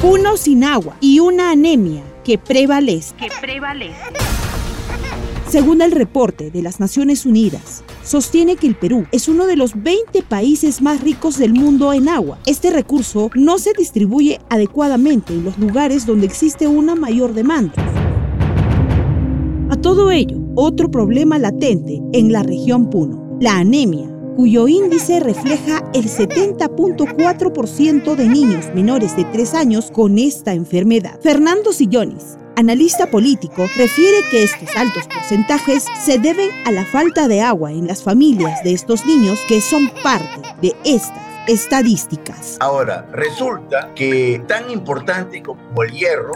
Puno sin agua y una anemia que prevalece. Que prevalece. Según el reporte de las Naciones Unidas, sostiene que el Perú es uno de los 20 países más ricos del mundo en agua. Este recurso no se distribuye adecuadamente en los lugares donde existe una mayor demanda. A todo ello, otro problema latente en la región Puno, la anemia, cuyo índice refleja el 70.4% de niños menores de 3 años con esta enfermedad. Fernando Sillonis, analista político, refiere que estos altos porcentajes se deben a la falta de agua en las familias de estos niños que son parte de estas estadísticas. Ahora, resulta que tan importante como el hierro,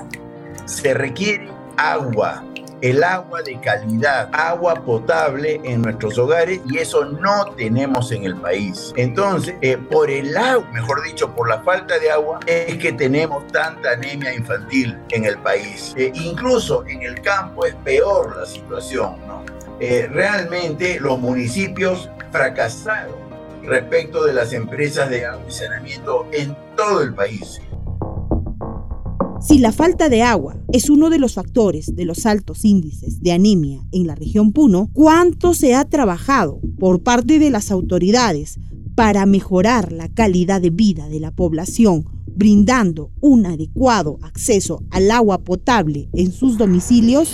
se requiere agua el agua de calidad, agua potable en nuestros hogares y eso no tenemos en el país. Entonces, eh, por el agua, mejor dicho, por la falta de agua, es que tenemos tanta anemia infantil en el país. Eh, incluso en el campo es peor la situación. Eh, realmente los municipios fracasaron respecto de las empresas de agua y saneamiento en todo el país. Si la falta de agua es uno de los factores de los altos índices de anemia en la región Puno, ¿cuánto se ha trabajado por parte de las autoridades para mejorar la calidad de vida de la población, brindando un adecuado acceso al agua potable en sus domicilios?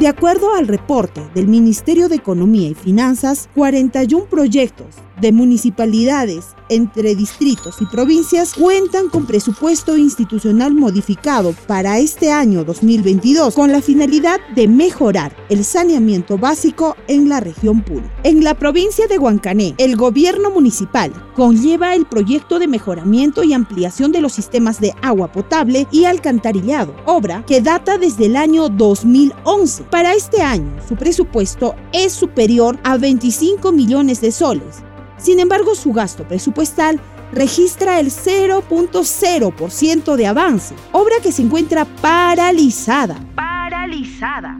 De acuerdo al reporte del Ministerio de Economía y Finanzas, 41 proyectos de municipalidades entre distritos y provincias cuentan con presupuesto institucional modificado para este año 2022 con la finalidad de mejorar el saneamiento básico en la región Puno. En la provincia de Huancané, el gobierno municipal conlleva el proyecto de mejoramiento y ampliación de los sistemas de agua potable y alcantarillado, obra que data desde el año 2011. Para este año, su presupuesto es superior a 25 millones de soles sin embargo, su gasto presupuestal registra el 0.0% de avance, obra que se encuentra paralizada. Paralizada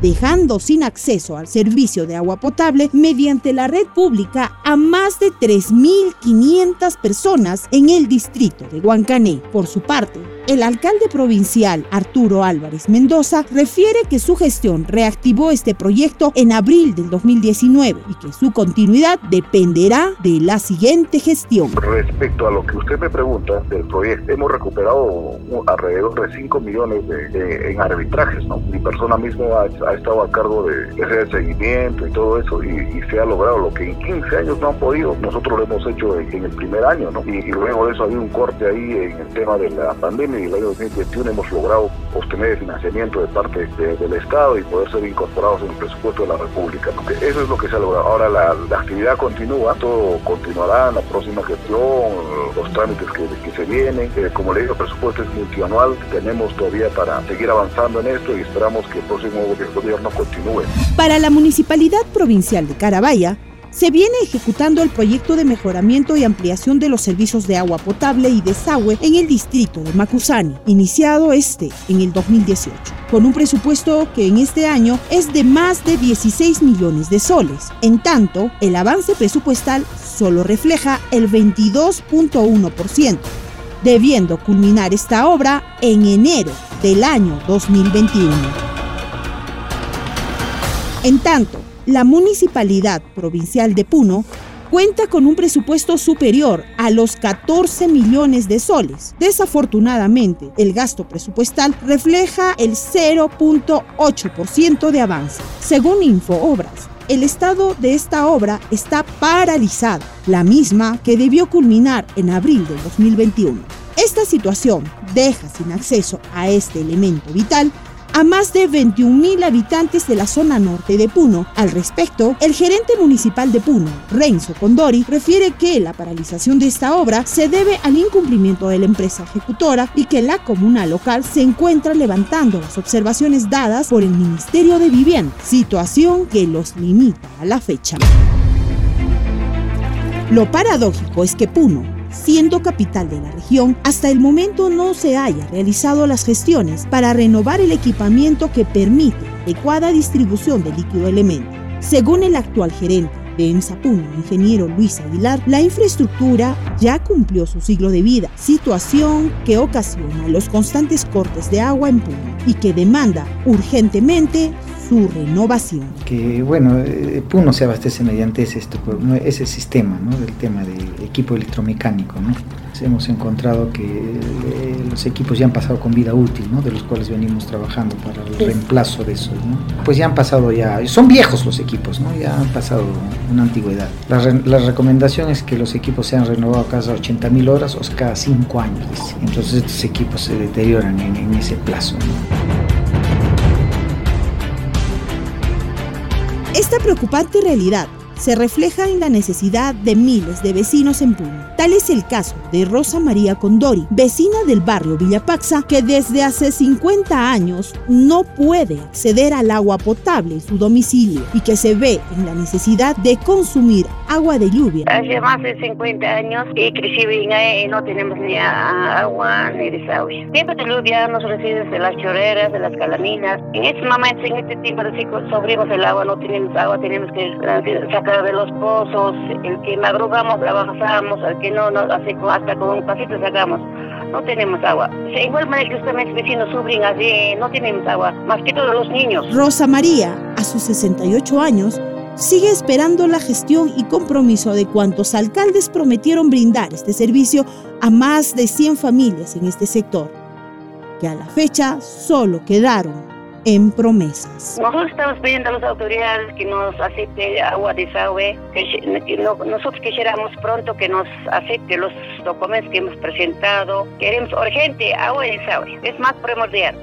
dejando sin acceso al servicio de agua potable mediante la red pública a más de 3.500 personas en el distrito de Huancané. Por su parte, el alcalde provincial Arturo Álvarez Mendoza refiere que su gestión reactivó este proyecto en abril del 2019 y que su continuidad dependerá de la siguiente gestión. Respecto a lo que usted me pregunta del proyecto, hemos recuperado alrededor de 5 millones en arbitrajes. ¿no? Mi persona misma ha, estado a cargo de, el seguimiento y todo eso y, se ha logrado lo que en 15 años no han podido. Nosotros lo hemos hecho en, el primer año ¿no? y, y luego de eso había un corte ahí en el tema de la pandemia y el año 2021 hemos logrado obtener el financiamiento de parte del Estado y poder ser incorporados en el presupuesto de la República. Eso es lo que se ha logrado. Ahora la, actividad continúa, todo continuará en la próxima gestión, los trámites que, se vienen. Eh, como le digo, el presupuesto es multianual, tenemos todavía para seguir avanzando en esto y esperamos que el próximo gobierno continúe. Para la Municipalidad Provincial de Carabaya, se viene ejecutando el proyecto de mejoramiento y ampliación de los servicios de agua potable y desagüe en el distrito de Macusani, iniciado este en el 2018, con un presupuesto que en este año es de más de 16 millones de soles. En tanto, el avance presupuestal solo refleja el 22.1%, debiendo culminar esta obra en enero del año 2021. En tanto, la Municipalidad Provincial de Puno cuenta con un presupuesto superior a los 14 millones de soles. Desafortunadamente, el gasto presupuestal refleja el 0.8% de avance. Según InfoObras, el estado de esta obra está paralizado, la misma que debió culminar en abril del 2021. Esta situación deja sin acceso a este elemento vital a más de 21.000 habitantes de la zona norte de Puno. Al respecto, el gerente municipal de Puno, Renzo Condori, refiere que la paralización de esta obra se debe al incumplimiento de la empresa ejecutora y que la comuna local se encuentra levantando las observaciones dadas por el Ministerio de Vivienda, situación que los limita a la fecha. Lo paradójico es que Puno siendo capital de la región, hasta el momento no se haya realizado las gestiones para renovar el equipamiento que permite adecuada distribución de líquido elemento. Según el actual gerente de EMSAPUNO, ingeniero Luis Aguilar, la infraestructura ya cumplió su siglo de vida, situación que ocasiona los constantes cortes de agua en Puno y que demanda urgentemente su renovación. Que bueno, eh, Puno se abastece mediante ese, ese sistema ¿no? del tema del equipo electromecánico. ¿no? Hemos encontrado que eh, los equipos ya han pasado con vida útil, ¿no? de los cuales venimos trabajando para el reemplazo de esos. ¿no? Pues ya han pasado ya, son viejos los equipos, ¿no? ya han pasado una antigüedad. La, la recomendación es que los equipos sean renovados cada 80 mil horas o cada 5 años. Entonces estos equipos se deterioran en, en ese plazo. ¿no? Esta preocupante realidad se refleja en la necesidad de miles de vecinos en Puno. Tal es el caso de Rosa María Condori, vecina del barrio Villapaxa, que desde hace 50 años no puede acceder al agua potable en su domicilio y que se ve en la necesidad de consumir agua de lluvia. Hace más de 50 años y crecí bien y no tenemos ni agua ni desagüe. Tiempo de lluvia nos recibimos de las choreras, de las calaminas. En este momento, en este tiempo ciclo, sobrimos el agua, no tenemos agua, tenemos que sacar de los pozos, el que madrugamos trabajamos, el que no, no hace hasta con un pasito sacamos. No tenemos agua. De igual manera que ustedes vecinos sufren así, no tenemos agua, más que todos los niños. Rosa María, a sus 68 años, sigue esperando la gestión y compromiso de cuantos alcaldes prometieron brindar este servicio a más de 100 familias en este sector, que a la fecha solo quedaron en promesas. Nosotros estamos pidiendo a las autoridades que nos acepte agua de desagüe, que nosotros quisiéramos pronto que nos acepte los documentos que hemos presentado. Queremos urgente agua de desagüe, es más primordial.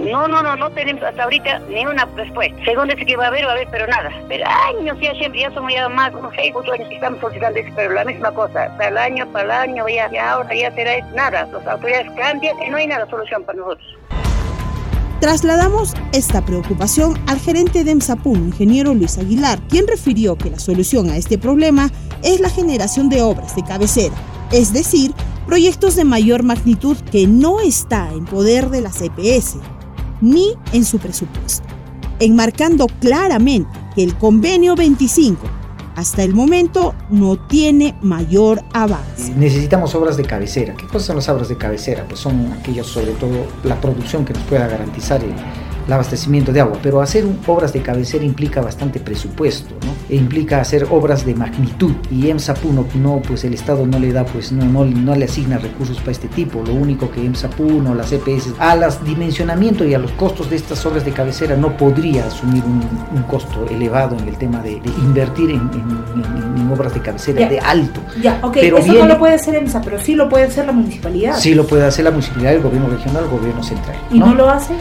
No, no, no, no tenemos hasta ahorita ni una respuesta. Según dice que va a haber, va a haber, pero nada. Pero años ya siempre, ya somos ya más, unos seis, ocho años que estamos solicitando eso, pero la misma cosa. Para el año, para el año, ya, ya ahora ya será nada. Las autoridades cambian y no hay nada solución para nosotros. Trasladamos esta preocupación al gerente de EMSAPUN, ingeniero Luis Aguilar, quien refirió que la solución a este problema es la generación de obras de cabecera, es decir, proyectos de mayor magnitud que no está en poder de la CPS ni en su presupuesto, enmarcando claramente que el convenio 25 hasta el momento no tiene mayor avance. Necesitamos obras de cabecera. ¿Qué cosas son las obras de cabecera? Pues son aquellas sobre todo la producción que nos pueda garantizar el, el abastecimiento de agua, pero hacer obras de cabecera implica bastante presupuesto, ¿no? E implica hacer obras de magnitud y EMSAPU no, no, pues el Estado no le da, pues no, no, no le asigna recursos para este tipo, lo único que EMSAPU no, las EPS, a los dimensionamiento y a los costos de estas obras de cabecera no podría asumir un, un costo elevado en el tema de, de invertir en, en, en, obras de cabecera de alto. Ya, ok, pero eso no lo puede hacer EMSA, pero sí lo puede hacer la municipalidad. Sí lo puede hacer la municipalidad, el gobierno regional, el gobierno central. ¿Y no lo hace?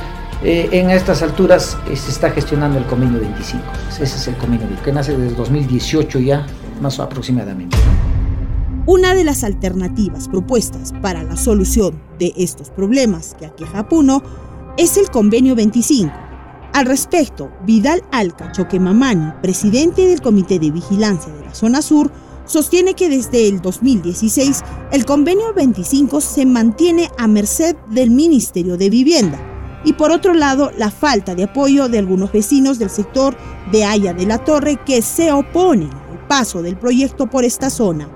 Eh, en estas alturas eh, se está gestionando el convenio 25. Ese es el convenio que nace desde 2018 ya, más aproximadamente. Una de las alternativas propuestas para la solución de estos problemas que aqueja a Puno es el convenio 25. Al respecto, Vidal Alca Choquemamani, presidente del Comité de Vigilancia de la Zona Sur, sostiene que desde el 2016 el convenio 25 se mantiene a merced del Ministerio de Vivienda y por otro lado la falta de apoyo de algunos vecinos del sector de Haya de la Torre que se oponen al paso del proyecto por esta zona,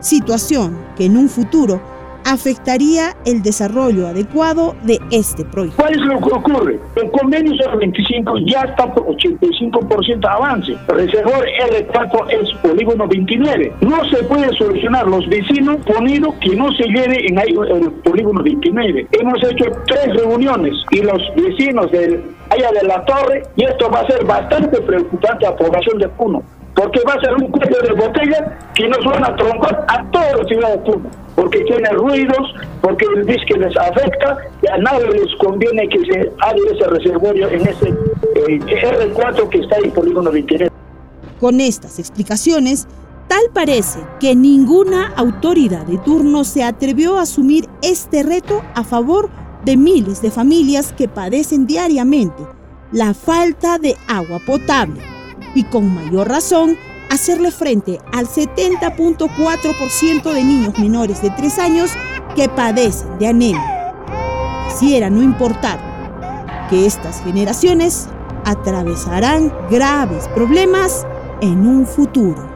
situación que en un futuro afectaría el desarrollo adecuado de este proyecto. ¿Cuál es lo que ocurre? El convenio 025 ya está por 85% de avance. Reservor R4 es polígono 29. No se puede solucionar los vecinos poniendo que no se lleve en el polígono 29. Hemos hecho tres reuniones y los vecinos del allá de la torre y esto va a ser bastante preocupante a la población de Puno porque va a ser un cuello de botella que nos van a trombar a toda la ciudad de Puno, porque tiene ruidos, porque dice que les afecta, y a nadie les conviene que se haga ese reservorio en ese eh, R4 que está en Polígono 29. Con estas explicaciones, tal parece que ninguna autoridad de turno se atrevió a asumir este reto a favor de miles de familias que padecen diariamente la falta de agua potable y con mayor razón hacerle frente al 70.4% de niños menores de 3 años que padecen de anemia. Quisiera no importar que estas generaciones atravesarán graves problemas en un futuro.